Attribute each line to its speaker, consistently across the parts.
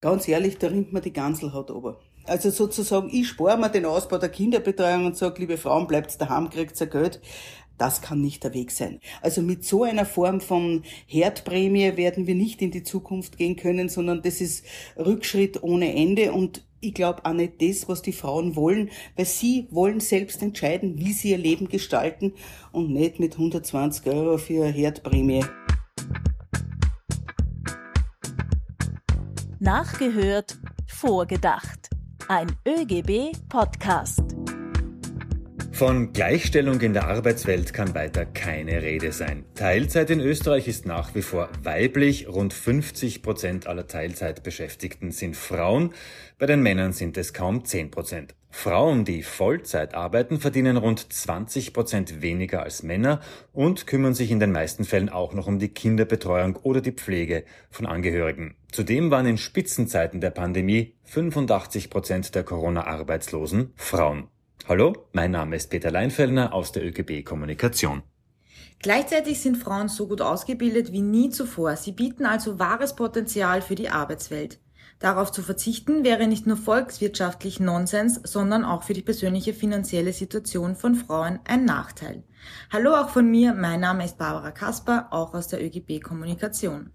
Speaker 1: Ganz ehrlich, da rinnt mir die Ganselhaut ober. Also sozusagen, ich spare mir den Ausbau der Kinderbetreuung und sage, liebe Frauen, bleibt daheim, kriegt ihr Geld. Das kann nicht der Weg sein. Also mit so einer Form von Herdprämie werden wir nicht in die Zukunft gehen können, sondern das ist Rückschritt ohne Ende und ich glaube auch nicht das, was die Frauen wollen, weil sie wollen selbst entscheiden, wie sie ihr Leben gestalten und nicht mit 120 Euro für eine Herdprämie.
Speaker 2: Nachgehört, vorgedacht. Ein ÖGB-Podcast.
Speaker 3: Von Gleichstellung in der Arbeitswelt kann weiter keine Rede sein. Teilzeit in Österreich ist nach wie vor weiblich. Rund 50 Prozent aller Teilzeitbeschäftigten sind Frauen. Bei den Männern sind es kaum 10 Prozent. Frauen, die Vollzeit arbeiten, verdienen rund 20 Prozent weniger als Männer und kümmern sich in den meisten Fällen auch noch um die Kinderbetreuung oder die Pflege von Angehörigen. Zudem waren in Spitzenzeiten der Pandemie 85 Prozent der Corona-Arbeitslosen Frauen. Hallo, mein Name ist Peter Leinfellner aus der ÖGB Kommunikation.
Speaker 4: Gleichzeitig sind Frauen so gut ausgebildet wie nie zuvor. Sie bieten also wahres Potenzial für die Arbeitswelt. Darauf zu verzichten wäre nicht nur volkswirtschaftlich Nonsens, sondern auch für die persönliche finanzielle Situation von Frauen ein Nachteil. Hallo auch von mir, mein Name ist Barbara Kasper, auch aus der ÖGB Kommunikation.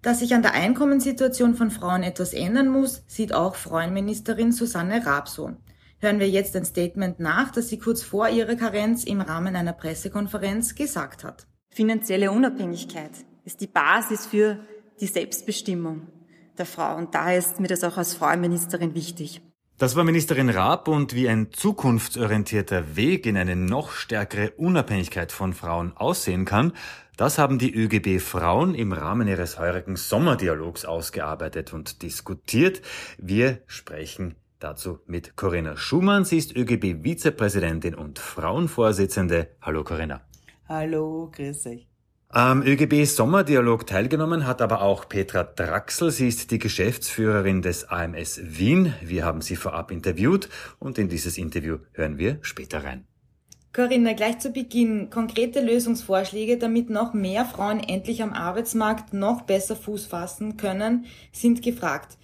Speaker 4: Dass sich an der Einkommenssituation von Frauen etwas ändern muss, sieht auch Frauenministerin Susanne Raab so hören wir jetzt ein Statement nach, das sie kurz vor ihrer Karenz im Rahmen einer Pressekonferenz gesagt hat.
Speaker 5: Finanzielle Unabhängigkeit ist die Basis für die Selbstbestimmung der Frau und daher ist mir das auch als Frauenministerin wichtig.
Speaker 3: Das war Ministerin Raab und wie ein zukunftsorientierter Weg in eine noch stärkere Unabhängigkeit von Frauen aussehen kann, das haben die ÖGB Frauen im Rahmen ihres heurigen Sommerdialogs ausgearbeitet und diskutiert. Wir sprechen Dazu mit Corinna Schumann. Sie ist ÖGB-Vizepräsidentin und Frauenvorsitzende. Hallo Corinna.
Speaker 1: Hallo, grüß euch.
Speaker 3: Am ÖGB Sommerdialog teilgenommen hat aber auch Petra Draxel. Sie ist die Geschäftsführerin des AMS Wien. Wir haben sie vorab interviewt und in dieses Interview hören wir später rein.
Speaker 4: Corinna, gleich zu Beginn konkrete Lösungsvorschläge, damit noch mehr Frauen endlich am Arbeitsmarkt noch besser Fuß fassen können, sind gefragt.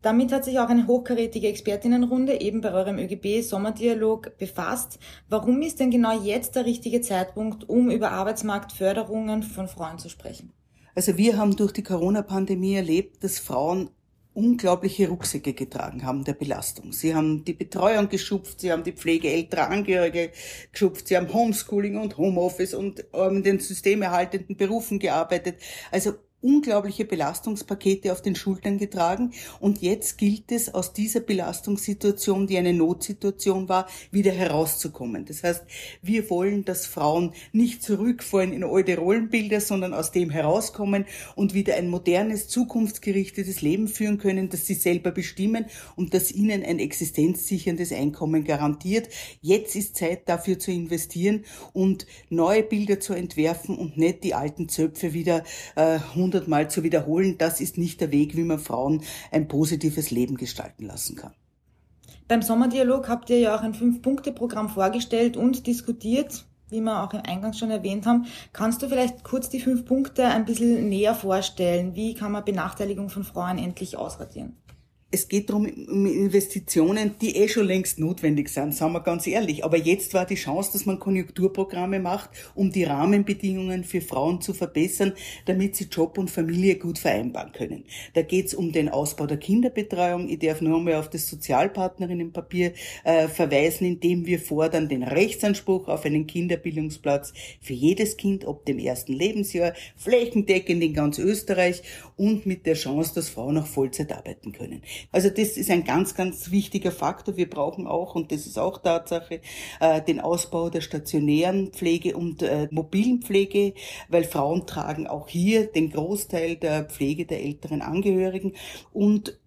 Speaker 4: Damit hat sich auch eine hochkarätige Expertinnenrunde eben bei eurem ÖGB Sommerdialog befasst. Warum ist denn genau jetzt der richtige Zeitpunkt, um über Arbeitsmarktförderungen von Frauen zu sprechen?
Speaker 1: Also wir haben durch die Corona-Pandemie erlebt, dass Frauen unglaubliche Rucksäcke getragen haben der Belastung. Sie haben die Betreuung geschupft, sie haben die Pflege älterer Angehörige geschupft, sie haben Homeschooling und Homeoffice und in den systemerhaltenden Berufen gearbeitet. Also unglaubliche Belastungspakete auf den Schultern getragen und jetzt gilt es aus dieser Belastungssituation, die eine Notsituation war, wieder herauszukommen. Das heißt, wir wollen, dass Frauen nicht zurückfallen in alte Rollenbilder, sondern aus dem herauskommen und wieder ein modernes, zukunftsgerichtetes Leben führen können, das sie selber bestimmen und das ihnen ein existenzsicherndes Einkommen garantiert. Jetzt ist Zeit dafür zu investieren und neue Bilder zu entwerfen und nicht die alten Zöpfe wieder äh, hundertmal zu wiederholen, das ist nicht der Weg, wie man Frauen ein positives Leben gestalten lassen kann.
Speaker 4: Beim Sommerdialog habt ihr ja auch ein Fünf-Punkte-Programm vorgestellt und diskutiert, wie wir auch im Eingang schon erwähnt haben. Kannst du vielleicht kurz die fünf Punkte ein bisschen näher vorstellen? Wie kann man Benachteiligung von Frauen endlich ausradieren?
Speaker 1: Es geht darum, um Investitionen, die eh schon längst notwendig sind, sagen wir ganz ehrlich. Aber jetzt war die Chance, dass man Konjunkturprogramme macht, um die Rahmenbedingungen für Frauen zu verbessern, damit sie Job und Familie gut vereinbaren können. Da geht's um den Ausbau der Kinderbetreuung. Ich darf nur einmal auf das Sozialpartnerinnenpapier äh, verweisen, indem wir fordern den Rechtsanspruch auf einen Kinderbildungsplatz für jedes Kind ab dem ersten Lebensjahr, flächendeckend in ganz Österreich und mit der Chance, dass Frauen auch Vollzeit arbeiten können. Also das ist ein ganz, ganz wichtiger Faktor. Wir brauchen auch, und das ist auch Tatsache, äh, den Ausbau der stationären Pflege und äh, mobilen Pflege, weil Frauen tragen auch hier den Großteil der Pflege der älteren Angehörigen. Und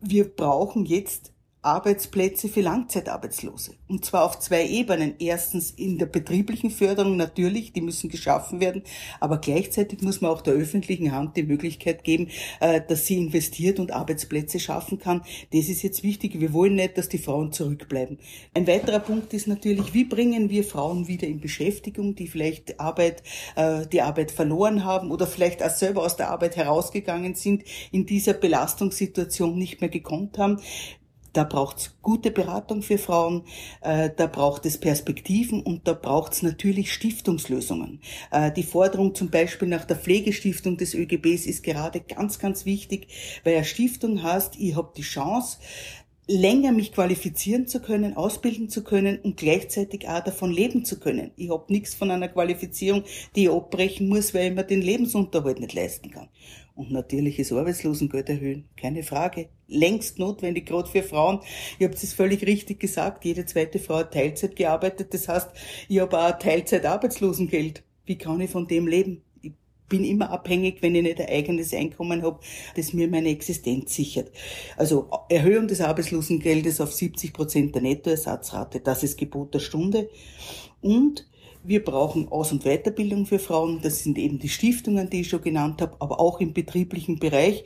Speaker 1: wir brauchen jetzt Arbeitsplätze für Langzeitarbeitslose. Und zwar auf zwei Ebenen. Erstens in der betrieblichen Förderung natürlich, die müssen geschaffen werden, aber gleichzeitig muss man auch der öffentlichen Hand die Möglichkeit geben, äh, dass sie investiert und Arbeitsplätze schaffen kann. Das ist jetzt wichtig. Wir wollen nicht, dass die Frauen zurückbleiben. Ein weiterer Punkt ist natürlich, wie bringen wir Frauen wieder in Beschäftigung, die vielleicht Arbeit, äh, die Arbeit verloren haben oder vielleicht auch selber aus der Arbeit herausgegangen sind, in dieser Belastungssituation nicht mehr gekonnt haben. Da braucht's gute Beratung für Frauen, äh, da braucht es Perspektiven und da braucht's natürlich Stiftungslösungen. Äh, die Forderung zum Beispiel nach der Pflegestiftung des ÖGBs ist gerade ganz, ganz wichtig, weil eine Stiftung heißt, ich habe die Chance, länger mich qualifizieren zu können, ausbilden zu können und gleichzeitig auch davon leben zu können. Ich habe nichts von einer Qualifizierung, die ich abbrechen muss, weil ich mir den Lebensunterhalt nicht leisten kann. Und natürlich ist Arbeitslosengeld erhöhen, keine Frage. Längst notwendig, gerade für Frauen. Ihr habt es völlig richtig gesagt, jede zweite Frau hat Teilzeit gearbeitet. Das heißt, ich habe auch Teilzeit Arbeitslosengeld. Wie kann ich von dem leben? Ich bin immer abhängig, wenn ich nicht ein eigenes Einkommen habe, das mir meine Existenz sichert. Also Erhöhung des Arbeitslosengeldes auf 70 Prozent der Nettoersatzrate, das ist Gebot der Stunde. Und wir brauchen Aus- und Weiterbildung für Frauen. Das sind eben die Stiftungen, die ich schon genannt habe, aber auch im betrieblichen Bereich.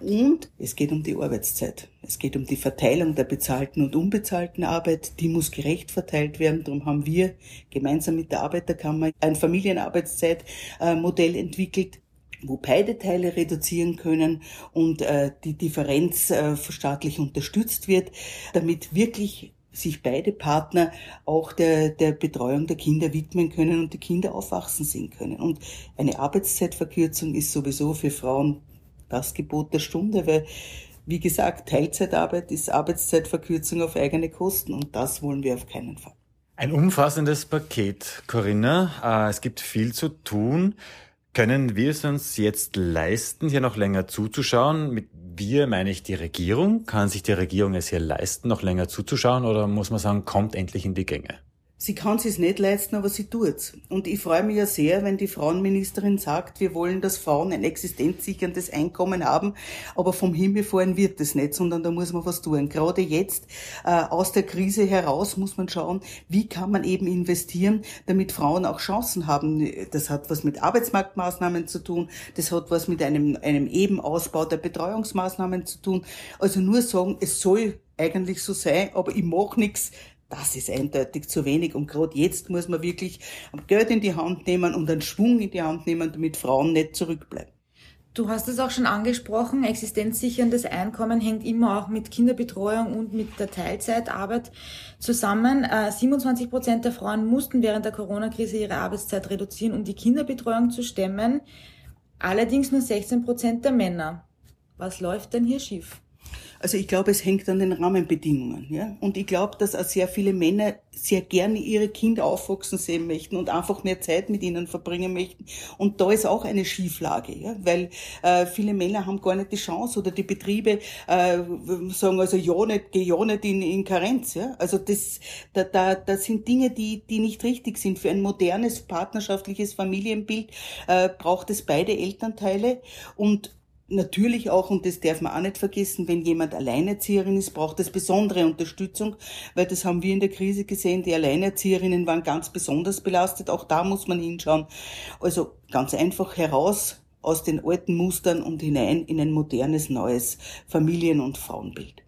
Speaker 1: Und es geht um die Arbeitszeit. Es geht um die Verteilung der bezahlten und unbezahlten Arbeit. Die muss gerecht verteilt werden. Darum haben wir gemeinsam mit der Arbeiterkammer ein Familienarbeitszeitmodell entwickelt, wo beide Teile reduzieren können und äh, die Differenz äh, staatlich unterstützt wird, damit wirklich sich beide Partner auch der, der Betreuung der Kinder widmen können und die Kinder aufwachsen sehen können. Und eine Arbeitszeitverkürzung ist sowieso für Frauen das Gebot der Stunde, weil, wie gesagt, Teilzeitarbeit ist Arbeitszeitverkürzung auf eigene Kosten und das wollen wir auf keinen Fall.
Speaker 3: Ein umfassendes Paket, Corinna. Äh, es gibt viel zu tun. Können wir es uns jetzt leisten, hier noch länger zuzuschauen? Mit wir meine ich die Regierung. Kann sich die Regierung es hier leisten, noch länger zuzuschauen oder muss man sagen, kommt endlich in die Gänge?
Speaker 1: Sie kann es nicht leisten, aber sie tut's. Und ich freue mich ja sehr, wenn die Frauenministerin sagt, wir wollen, dass Frauen ein existenzsicherndes Einkommen haben, aber vom Himmel fallen wird es nicht, sondern da muss man was tun. Gerade jetzt äh, aus der Krise heraus muss man schauen, wie kann man eben investieren, damit Frauen auch Chancen haben. Das hat was mit Arbeitsmarktmaßnahmen zu tun, das hat was mit einem, einem eben Ausbau der Betreuungsmaßnahmen zu tun. Also nur sagen, es soll eigentlich so sein, aber ich mache nichts, das ist eindeutig zu wenig. Und gerade jetzt muss man wirklich Geld in die Hand nehmen und einen Schwung in die Hand nehmen, damit Frauen nicht zurückbleiben.
Speaker 4: Du hast es auch schon angesprochen, existenzsicherndes Einkommen hängt immer auch mit Kinderbetreuung und mit der Teilzeitarbeit zusammen. 27 äh, Prozent der Frauen mussten während der Corona-Krise ihre Arbeitszeit reduzieren, um die Kinderbetreuung zu stemmen. Allerdings nur 16 Prozent der Männer. Was läuft denn hier schief?
Speaker 1: Also ich glaube, es hängt an den Rahmenbedingungen. Ja? Und ich glaube, dass auch sehr viele Männer sehr gerne ihre Kinder aufwachsen sehen möchten und einfach mehr Zeit mit ihnen verbringen möchten. Und da ist auch eine Schieflage, ja? weil äh, viele Männer haben gar nicht die Chance oder die Betriebe äh, sagen also ja nicht, geh ja nicht in, in Karenz. Ja? Also das, da, da, das sind Dinge, die, die nicht richtig sind. Für ein modernes partnerschaftliches Familienbild äh, braucht es beide Elternteile und Natürlich auch, und das darf man auch nicht vergessen, wenn jemand Alleinerzieherin ist, braucht es besondere Unterstützung, weil das haben wir in der Krise gesehen, die Alleinerzieherinnen waren ganz besonders belastet, auch da muss man hinschauen. Also ganz einfach heraus aus den alten Mustern und hinein in ein modernes, neues Familien- und Frauenbild.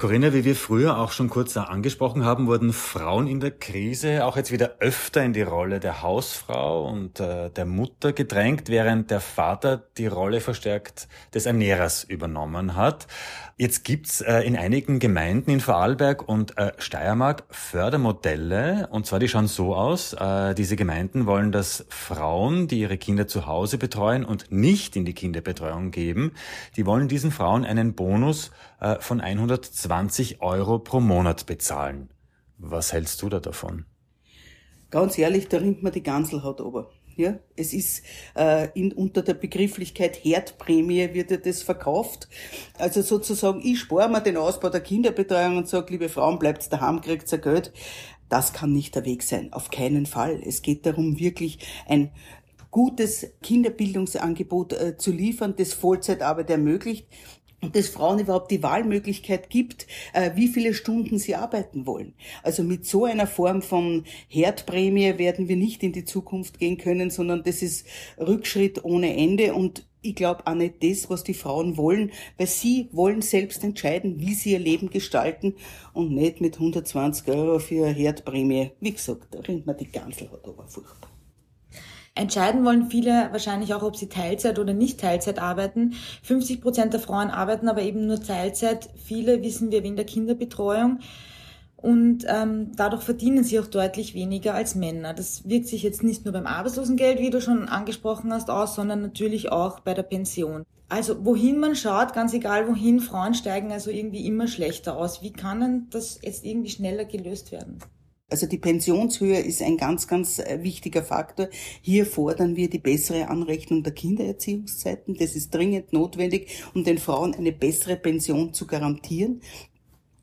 Speaker 3: Corinna, wie wir früher auch schon kurz angesprochen haben, wurden Frauen in der Krise auch jetzt wieder öfter in die Rolle der Hausfrau und äh, der Mutter gedrängt, während der Vater die Rolle verstärkt des Ernährers übernommen hat. Jetzt gibt's äh, in einigen Gemeinden in Vorarlberg und äh, Steiermark Fördermodelle, und zwar die schauen so aus. Äh, diese Gemeinden wollen, dass Frauen, die ihre Kinder zu Hause betreuen und nicht in die Kinderbetreuung geben, die wollen diesen Frauen einen Bonus äh, von 120 Euro pro Monat bezahlen. Was hältst du da davon?
Speaker 1: Ganz ehrlich, da rinnt mir die Ganselhaut ober. Ja, es ist äh, in, unter der Begrifflichkeit Herdprämie wird ja das verkauft. Also sozusagen, ich spare mir den Ausbau der Kinderbetreuung und sage, liebe Frauen, bleibt daheim, kriegt ihr Geld. Das kann nicht der Weg sein, auf keinen Fall. Es geht darum, wirklich ein gutes Kinderbildungsangebot äh, zu liefern, das Vollzeitarbeit ermöglicht dass Frauen überhaupt die Wahlmöglichkeit gibt, äh, wie viele Stunden sie arbeiten wollen. Also mit so einer Form von Herdprämie werden wir nicht in die Zukunft gehen können, sondern das ist Rückschritt ohne Ende und ich glaube auch nicht das, was die Frauen wollen, weil sie wollen selbst entscheiden, wie sie ihr Leben gestalten und nicht mit 120 Euro für eine Herdprämie. Wie gesagt, da rennt man die Gansel hat aber furchtbar.
Speaker 4: Entscheiden wollen viele wahrscheinlich auch, ob sie Teilzeit oder nicht Teilzeit arbeiten. 50 Prozent der Frauen arbeiten aber eben nur Teilzeit. Viele wissen wir wegen der Kinderbetreuung. Und ähm, dadurch verdienen sie auch deutlich weniger als Männer. Das wirkt sich jetzt nicht nur beim Arbeitslosengeld, wie du schon angesprochen hast, aus, sondern natürlich auch bei der Pension. Also wohin man schaut, ganz egal wohin, Frauen steigen also irgendwie immer schlechter aus. Wie kann denn das jetzt irgendwie schneller gelöst werden?
Speaker 1: Also die Pensionshöhe ist ein ganz, ganz äh, wichtiger Faktor. Hier fordern wir die bessere Anrechnung der Kindererziehungszeiten. Das ist dringend notwendig, um den Frauen eine bessere Pension zu garantieren.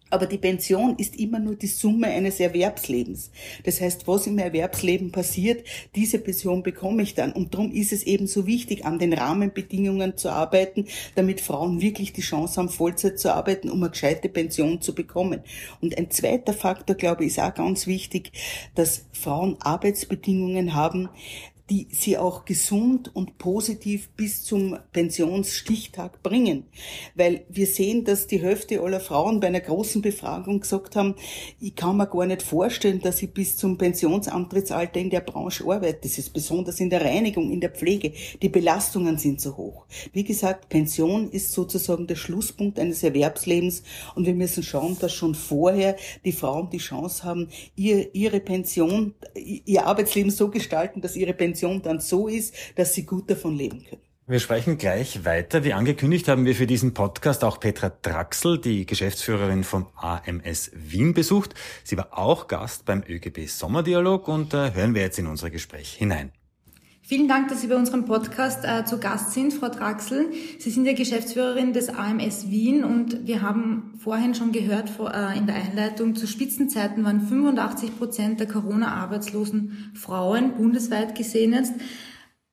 Speaker 1: Aber die Pension ist immer nur die Summe eines Erwerbslebens. Das heißt, was im Erwerbsleben passiert, diese Pension bekomme ich dann. Und darum ist es eben so wichtig, an den Rahmenbedingungen zu arbeiten, damit Frauen wirklich die Chance haben, Vollzeit zu arbeiten, um eine gescheite Pension zu bekommen. Und ein zweiter Faktor, glaube ich, ist auch ganz wichtig, dass Frauen Arbeitsbedingungen haben, die sie auch gesund und positiv bis zum Pensionsstichtag bringen. Weil wir sehen, dass die Hälfte aller Frauen bei einer großen Befragung gesagt haben, ich kann mir gar nicht vorstellen, dass ich bis zum Pensionsantrittsalter in der Branche arbeite. Das ist besonders in der Reinigung, in der Pflege. Die Belastungen sind so hoch. Wie gesagt, Pension ist sozusagen der Schlusspunkt eines Erwerbslebens und wir müssen schauen, dass schon vorher die Frauen die Chance haben, ihr, ihre Pension, ihr Arbeitsleben so gestalten, dass ihre Pension Pension dann so ist, dass sie gut davon leben können.
Speaker 3: Wir sprechen gleich weiter. Wie angekündigt haben wir für diesen Podcast auch Petra Draxel, die Geschäftsführerin von AMS Wien, besucht. Sie war auch Gast beim ÖGB Sommerdialog und äh, hören wir jetzt in unser Gespräch hinein.
Speaker 4: Vielen Dank, dass Sie bei unserem Podcast äh, zu Gast sind, Frau Draxel. Sie sind ja Geschäftsführerin des AMS Wien und wir haben vorhin schon gehört vor, äh, in der Einleitung, zu Spitzenzeiten waren 85 Prozent der Corona-arbeitslosen Frauen bundesweit gesehen jetzt.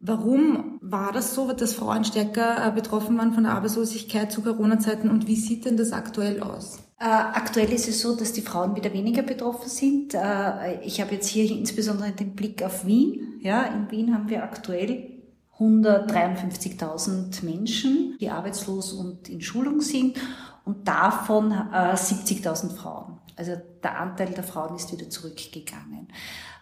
Speaker 4: Warum war das so, dass Frauen stärker äh, betroffen waren von der Arbeitslosigkeit zu Corona-Zeiten und wie sieht denn das aktuell aus?
Speaker 6: Äh, aktuell ist es so, dass die Frauen wieder weniger betroffen sind. Äh, ich habe jetzt hier insbesondere den Blick auf Wien. Ja, in Wien haben wir aktuell 153.000 Menschen, die arbeitslos und in Schulung sind und davon 70.000 äh, Frauen. Also der Anteil der Frauen ist wieder zurückgegangen.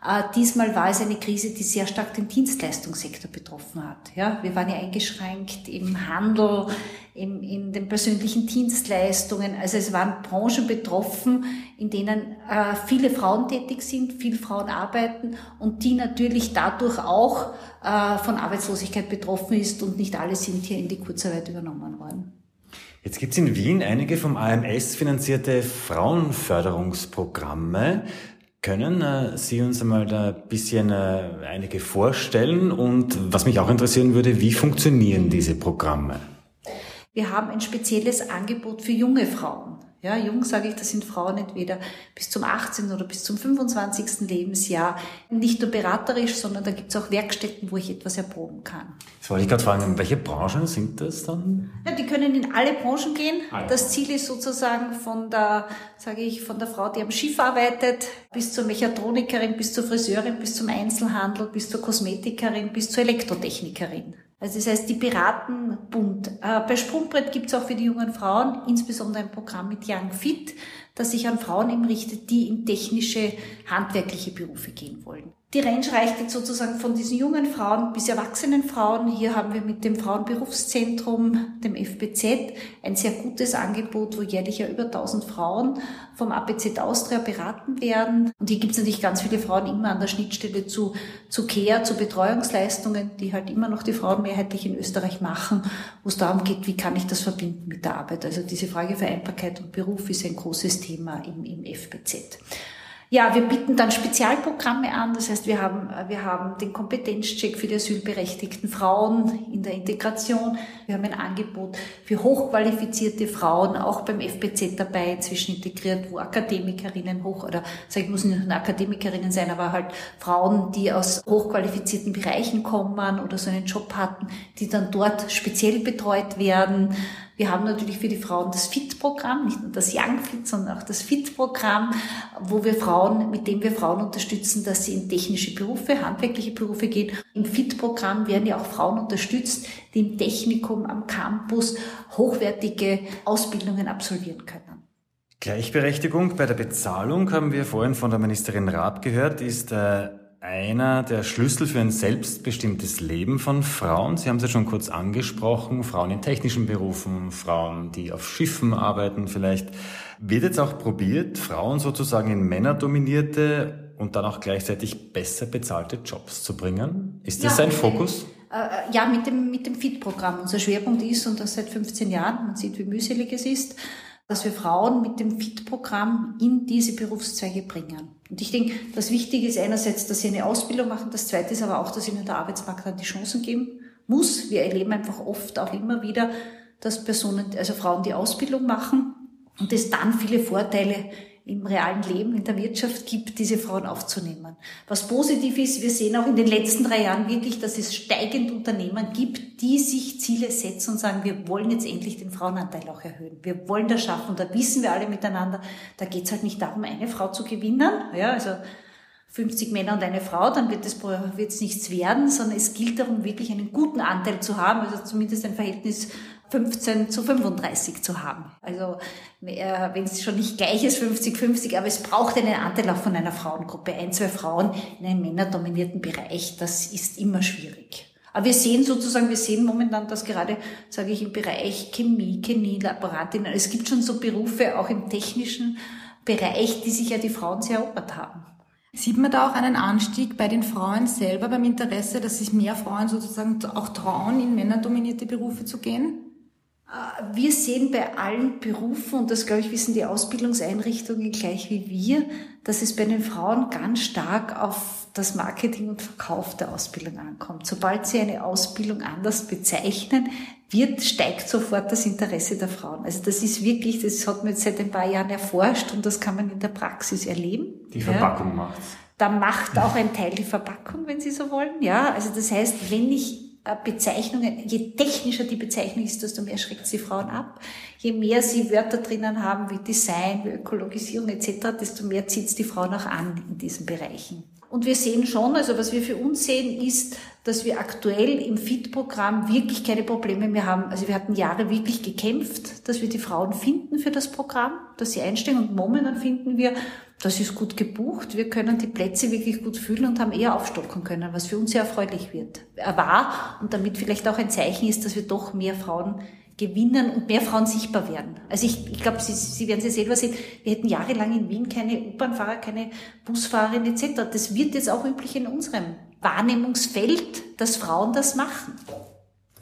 Speaker 6: Äh, diesmal war es eine Krise, die sehr stark den Dienstleistungssektor betroffen hat. Ja, wir waren ja eingeschränkt im Handel, im, in den persönlichen Dienstleistungen. Also es waren Branchen betroffen, in denen äh, viele Frauen tätig sind, viele Frauen arbeiten und die natürlich dadurch auch äh, von Arbeitslosigkeit betroffen ist und nicht alle sind hier in die Kurzarbeit übernommen worden.
Speaker 3: Jetzt gibt es in Wien einige vom AMS finanzierte Frauenförderungsprogramme. Können äh, Sie uns einmal da ein bisschen äh, einige vorstellen? Und was mich auch interessieren würde, wie funktionieren diese Programme?
Speaker 6: Wir haben ein spezielles Angebot für junge Frauen. Ja, jung sage ich, das sind Frauen entweder bis zum 18. oder bis zum 25. Lebensjahr. Nicht nur beraterisch, sondern da gibt es auch Werkstätten, wo ich etwas erproben kann.
Speaker 3: Jetzt wollte ich gerade fragen, welche Branchen sind das dann?
Speaker 6: Ja, die können in alle Branchen gehen. Ah, ja. Das Ziel ist sozusagen von der, sage ich, von der Frau, die am Schiff arbeitet, bis zur Mechatronikerin, bis zur Friseurin, bis zum Einzelhandel, bis zur Kosmetikerin, bis zur Elektrotechnikerin. Also das heißt, die beraten bunt. Äh, bei Sprungbrett gibt es auch für die jungen Frauen insbesondere ein Programm mit Young Fit, das sich an Frauen eben richtet, die in technische, handwerkliche Berufe gehen wollen. Die Range reicht jetzt sozusagen von diesen jungen Frauen bis erwachsenen Frauen. Hier haben wir mit dem Frauenberufszentrum, dem FBZ, ein sehr gutes Angebot, wo jährlich ja über 1000 Frauen vom APZ Austria beraten werden. Und hier gibt es natürlich ganz viele Frauen immer an der Schnittstelle zu, zu Care, zu Betreuungsleistungen, die halt immer noch die Frauen mehrheitlich in Österreich machen, wo es darum geht, wie kann ich das verbinden mit der Arbeit. Also diese Frage Vereinbarkeit und Beruf ist ein großes Thema im, im FBZ. Ja, wir bieten dann Spezialprogramme an. Das heißt, wir haben, wir haben den Kompetenzcheck für die asylberechtigten Frauen in der Integration. Wir haben ein Angebot für hochqualifizierte Frauen, auch beim FBZ dabei, inzwischen integriert, wo Akademikerinnen hoch, oder sag ich, muss nicht nur Akademikerinnen sein, aber halt Frauen, die aus hochqualifizierten Bereichen kommen oder so einen Job hatten, die dann dort speziell betreut werden. Wir haben natürlich für die Frauen das FIT-Programm, nicht nur das Young Fit, sondern auch das FIT-Programm, wo wir Frauen, mit dem wir Frauen unterstützen, dass sie in technische Berufe, handwerkliche Berufe gehen. Im FIT-Programm werden ja auch Frauen unterstützt, die im Technikum am Campus hochwertige Ausbildungen absolvieren können.
Speaker 3: Gleichberechtigung bei der Bezahlung haben wir vorhin von der Ministerin Raab gehört, ist äh, einer der Schlüssel für ein selbstbestimmtes Leben von Frauen. Sie haben es ja schon kurz angesprochen, Frauen in technischen Berufen, Frauen, die auf Schiffen arbeiten vielleicht. Wird jetzt auch probiert, Frauen sozusagen in männerdominierte und dann auch gleichzeitig besser bezahlte Jobs zu bringen? Ist das ja, ein Fokus?
Speaker 6: Äh, ja, mit dem, mit dem FIT-Programm. Unser Schwerpunkt ist, und das seit 15 Jahren, man sieht, wie mühselig es ist, dass wir Frauen mit dem FIT-Programm in diese Berufszweige bringen. Und ich denke, das Wichtige ist einerseits, dass sie eine Ausbildung machen, das Zweite ist aber auch, dass ihnen der Arbeitsmarkt dann die Chancen geben muss. Wir erleben einfach oft auch immer wieder, dass Personen, also Frauen die Ausbildung machen und es dann viele Vorteile im realen Leben, in der Wirtschaft gibt, diese Frauen aufzunehmen. Was positiv ist, wir sehen auch in den letzten drei Jahren wirklich, dass es steigend Unternehmen gibt, die sich Ziele setzen und sagen, wir wollen jetzt endlich den Frauenanteil auch erhöhen. Wir wollen das schaffen. Da wissen wir alle miteinander, da geht es halt nicht darum, eine Frau zu gewinnen. Ja, also 50 Männer und eine Frau, dann wird es wird's nichts werden, sondern es gilt darum, wirklich einen guten Anteil zu haben, also zumindest ein Verhältnis 15 zu 35 zu haben. Also wenn es schon nicht gleich ist, 50-50, aber es braucht einen Anteil auch von einer Frauengruppe. Ein, zwei Frauen in einem männerdominierten Bereich, das ist immer schwierig. Aber wir sehen sozusagen, wir sehen momentan, dass gerade, sage ich, im Bereich Chemie, Chemie, Laborantinnen, es gibt schon so Berufe auch im technischen Bereich, die sich ja die Frauen sehr erobert haben.
Speaker 4: Sieht man da auch einen Anstieg bei den Frauen selber beim Interesse, dass sich mehr Frauen sozusagen auch trauen, in männerdominierte Berufe zu gehen?
Speaker 6: Äh, wir sehen bei allen Berufen, und das glaube ich wissen die Ausbildungseinrichtungen gleich wie wir, dass es bei den Frauen ganz stark auf das Marketing und Verkauf der Ausbildung ankommt. Sobald sie eine Ausbildung anders bezeichnen, wird, steigt sofort das Interesse der Frauen. Also das ist wirklich, das hat man jetzt seit ein paar Jahren erforscht und das kann man in der Praxis erleben.
Speaker 3: Die Verpackung ja. macht's.
Speaker 6: Da macht auch ein Teil die Verpackung, wenn Sie so wollen. Ja, also das heißt, wenn ich Bezeichnungen, je technischer die Bezeichnung ist, desto mehr schreckt sie Frauen ab. Je mehr sie Wörter drinnen haben wie Design, wie Ökologisierung etc., desto mehr zieht es die Frauen auch an in diesen Bereichen. Und wir sehen schon, also was wir für uns sehen, ist, dass wir aktuell im FIT-Programm wirklich keine Probleme mehr haben. Also wir hatten Jahre wirklich gekämpft, dass wir die Frauen finden für das Programm, dass sie einsteigen. Und momentan finden wir, das ist gut gebucht. Wir können die Plätze wirklich gut füllen und haben eher aufstocken können, was für uns sehr erfreulich wird, äh, war und damit vielleicht auch ein Zeichen ist, dass wir doch mehr Frauen gewinnen und mehr Frauen sichtbar werden. Also ich, ich glaube, Sie, Sie werden Sie selber sehen, wir hätten jahrelang in Wien keine U-Bahn-Fahrer, keine Busfahrerin etc. Das wird jetzt auch üblich in unserem Wahrnehmungsfeld, dass Frauen das machen.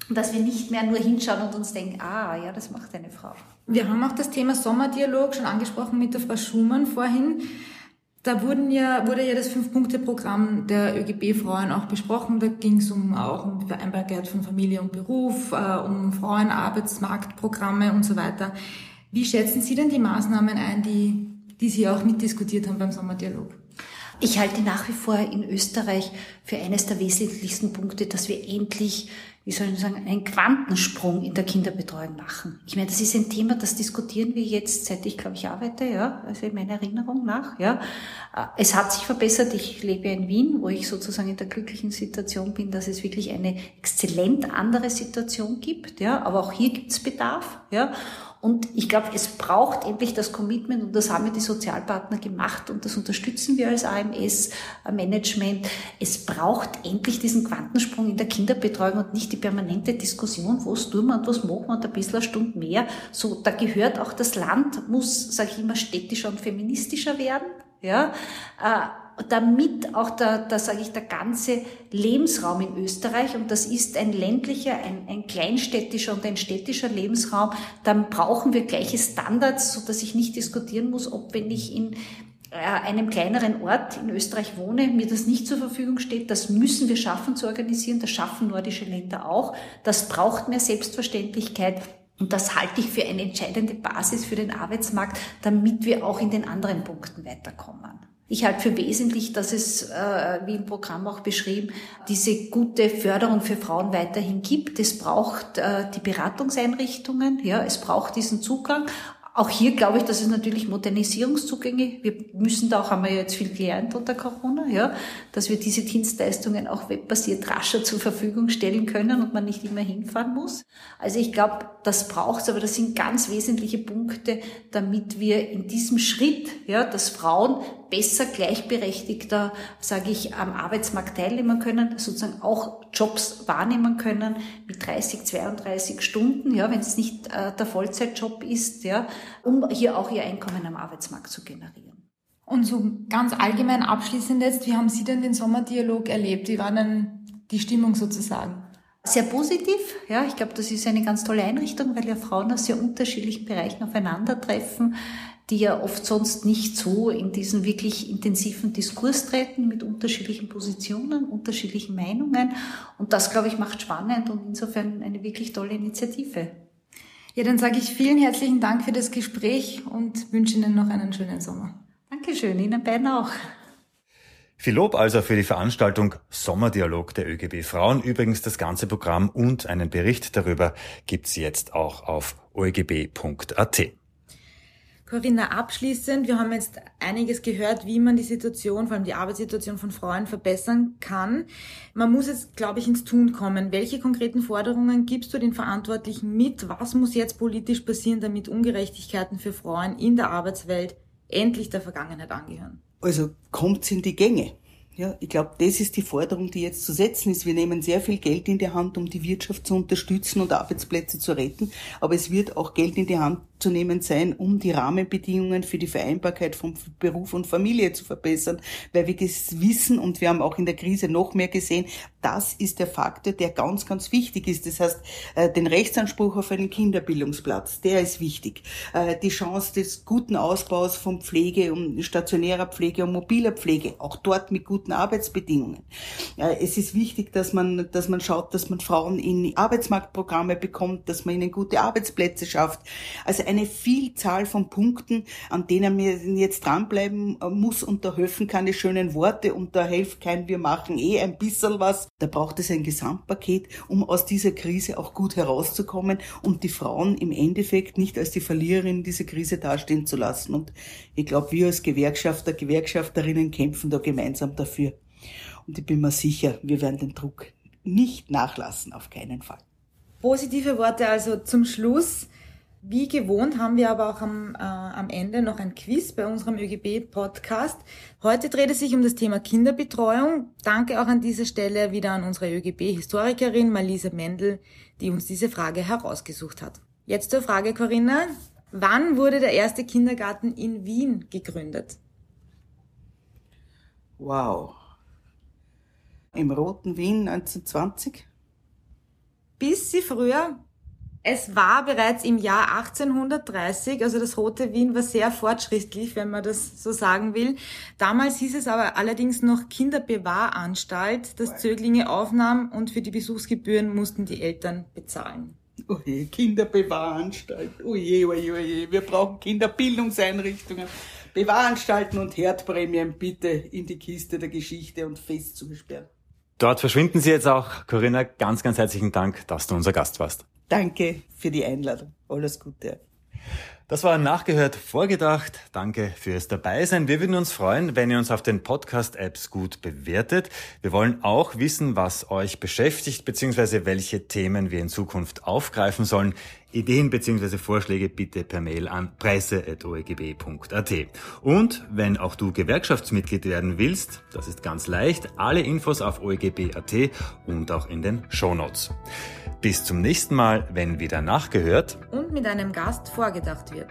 Speaker 6: Und dass wir nicht mehr nur hinschauen und uns denken, ah, ja, das macht eine Frau.
Speaker 4: Wir haben auch das Thema Sommerdialog schon angesprochen mit der Frau Schumann vorhin. Da wurden ja, wurde ja das Fünf-Punkte-Programm der ÖGB-Frauen auch besprochen. Da ging es um, auch um Vereinbarkeit von Familie und Beruf, äh, um Frauenarbeitsmarktprogramme und so weiter. Wie schätzen Sie denn die Maßnahmen ein, die, die Sie auch mitdiskutiert haben beim Sommerdialog?
Speaker 6: Ich halte nach wie vor in Österreich für eines der wesentlichsten Punkte, dass wir endlich wie soll ich sagen, einen Quantensprung in der Kinderbetreuung machen. Ich meine, das ist ein Thema, das diskutieren wir jetzt, seit ich, glaube ich, arbeite, ja, also in meiner Erinnerung nach, ja. Äh, es hat sich verbessert. Ich lebe in Wien, wo ich sozusagen in der glücklichen Situation bin, dass es wirklich eine exzellent andere Situation gibt, ja. Aber auch hier gibt es Bedarf, ja. Und ich glaube, es braucht endlich das Commitment und das haben wir die Sozialpartner gemacht und das unterstützen wir als AMS-Management. Es braucht endlich diesen Quantensprung in der Kinderbetreuung und nicht die permanente Diskussion, was tun wir und was machen wir und ein bisschen eine Stunde mehr. So, da gehört auch das Land, muss, sage ich immer, städtischer und feministischer werden. Ja, äh, damit auch der, der sage ich, der ganze Lebensraum in Österreich, und das ist ein ländlicher, ein, ein kleinstädtischer und ein städtischer Lebensraum, dann brauchen wir gleiche Standards, so dass ich nicht diskutieren muss, ob wenn ich in äh, einem kleineren Ort in Österreich wohne, mir das nicht zur Verfügung steht. Das müssen wir schaffen zu organisieren. Das schaffen nordische Länder auch. Das braucht mehr Selbstverständlichkeit. Und das halte ich für eine entscheidende Basis für den Arbeitsmarkt, damit wir auch in den anderen Punkten weiterkommen. Ich halte für wesentlich, dass es, äh, wie im Programm auch beschrieben, diese gute Förderung für Frauen weiterhin gibt. Es braucht äh, die Beratungseinrichtungen, ja, es braucht diesen Zugang auch hier glaube ich, dass es natürlich Modernisierungszugänge. Wir müssen da auch, haben wir ja jetzt viel gelernt unter Corona, ja, dass wir diese Dienstleistungen auch webbasiert rascher zur Verfügung stellen können und man nicht immer hinfahren muss. Also ich glaube, das braucht's, aber das sind ganz wesentliche Punkte, damit wir in diesem Schritt, ja, dass Frauen besser gleichberechtigter, sage ich, am Arbeitsmarkt teilnehmen können, sozusagen auch Jobs wahrnehmen können mit 30, 32 Stunden, ja, wenn es nicht äh, der Vollzeitjob ist, ja, um hier auch ihr Einkommen am Arbeitsmarkt zu generieren.
Speaker 4: Und so ganz allgemein abschließend jetzt, wie haben Sie denn den Sommerdialog erlebt? Wie war denn die Stimmung sozusagen?
Speaker 6: Sehr positiv, ja. Ich glaube, das ist eine ganz tolle Einrichtung, weil ja Frauen aus sehr unterschiedlichen Bereichen aufeinandertreffen die ja oft sonst nicht so in diesen wirklich intensiven Diskurs treten mit unterschiedlichen Positionen, unterschiedlichen Meinungen. Und das, glaube ich, macht spannend und insofern eine wirklich tolle Initiative.
Speaker 4: Ja, dann sage ich vielen herzlichen Dank für das Gespräch und wünsche Ihnen noch einen schönen Sommer.
Speaker 6: Dankeschön, Ihnen beiden auch.
Speaker 3: Viel Lob also für die Veranstaltung Sommerdialog der ÖGB Frauen. Übrigens das ganze Programm und einen Bericht darüber gibt's jetzt auch auf oegb.at.
Speaker 4: Corinna, abschließend, wir haben jetzt einiges gehört, wie man die Situation, vor allem die Arbeitssituation von Frauen verbessern kann. Man muss jetzt, glaube ich, ins Tun kommen. Welche konkreten Forderungen gibst du den Verantwortlichen mit? Was muss jetzt politisch passieren, damit Ungerechtigkeiten für Frauen in der Arbeitswelt endlich der Vergangenheit angehören?
Speaker 1: Also kommt's in die Gänge. Ja, ich glaube, das ist die Forderung, die jetzt zu setzen ist. Wir nehmen sehr viel Geld in die Hand, um die Wirtschaft zu unterstützen und Arbeitsplätze zu retten. Aber es wird auch Geld in die Hand zu nehmen sein, um die Rahmenbedingungen für die Vereinbarkeit von Beruf und Familie zu verbessern, weil wir das wissen und wir haben auch in der Krise noch mehr gesehen, das ist der Faktor, der ganz, ganz wichtig ist. Das heißt, äh, den Rechtsanspruch auf einen Kinderbildungsplatz, der ist wichtig. Äh, die Chance des guten Ausbaus von Pflege, um stationärer Pflege und mobiler Pflege, auch dort mit guten Arbeitsbedingungen. Äh, es ist wichtig, dass man, dass man schaut, dass man Frauen in Arbeitsmarktprogramme bekommt, dass man ihnen gute Arbeitsplätze schafft. Also eine Vielzahl von Punkten, an denen man jetzt dranbleiben äh, muss und da helfen keine schönen Worte und da hilft kein wir machen eh ein bisschen was. Da braucht es ein Gesamtpaket, um aus dieser Krise auch gut herauszukommen und die Frauen im Endeffekt nicht als die Verliererin dieser Krise dastehen zu lassen. Und ich glaube, wir als Gewerkschafter, Gewerkschafterinnen kämpfen da gemeinsam dafür. Und ich bin mir sicher, wir werden den Druck nicht nachlassen, auf keinen Fall.
Speaker 4: Positive Worte also zum Schluss. Wie gewohnt haben wir aber auch am, äh, am Ende noch ein Quiz bei unserem ÖGB-Podcast. Heute dreht es sich um das Thema Kinderbetreuung. Danke auch an dieser Stelle wieder an unsere ÖGB-Historikerin Malise Mendel, die uns diese Frage herausgesucht hat. Jetzt zur Frage, Corinna. Wann wurde der erste Kindergarten in Wien gegründet?
Speaker 1: Wow. Im Roten Wien 1920?
Speaker 4: Bisschen früher, es war bereits im Jahr 1830, also das Rote Wien war sehr fortschrittlich, wenn man das so sagen will. Damals hieß es aber allerdings noch Kinderbewahranstalt, das Zöglinge aufnahm und für die Besuchsgebühren mussten die Eltern bezahlen.
Speaker 1: Oje, Kinderbewahranstalt. Oje, oje, oje. Wir brauchen Kinderbildungseinrichtungen. Bewahranstalten und Herdprämien bitte in die Kiste der Geschichte und fest zugesperrt.
Speaker 3: Dort verschwinden Sie jetzt auch. Corinna, ganz, ganz herzlichen Dank, dass du unser Gast warst.
Speaker 1: Danke für die Einladung. Alles Gute.
Speaker 3: Das war nachgehört vorgedacht. Danke fürs Dabeisein. Wir würden uns freuen, wenn ihr uns auf den Podcast-Apps gut bewertet. Wir wollen auch wissen, was euch beschäftigt, beziehungsweise welche Themen wir in Zukunft aufgreifen sollen. Ideen bzw. Vorschläge bitte per Mail an presse.oegb.at. Und wenn auch du Gewerkschaftsmitglied werden willst, das ist ganz leicht, alle Infos auf oegb.at und auch in den Shownotes. Bis zum nächsten Mal, wenn wieder nachgehört
Speaker 4: und mit einem Gast vorgedacht wird.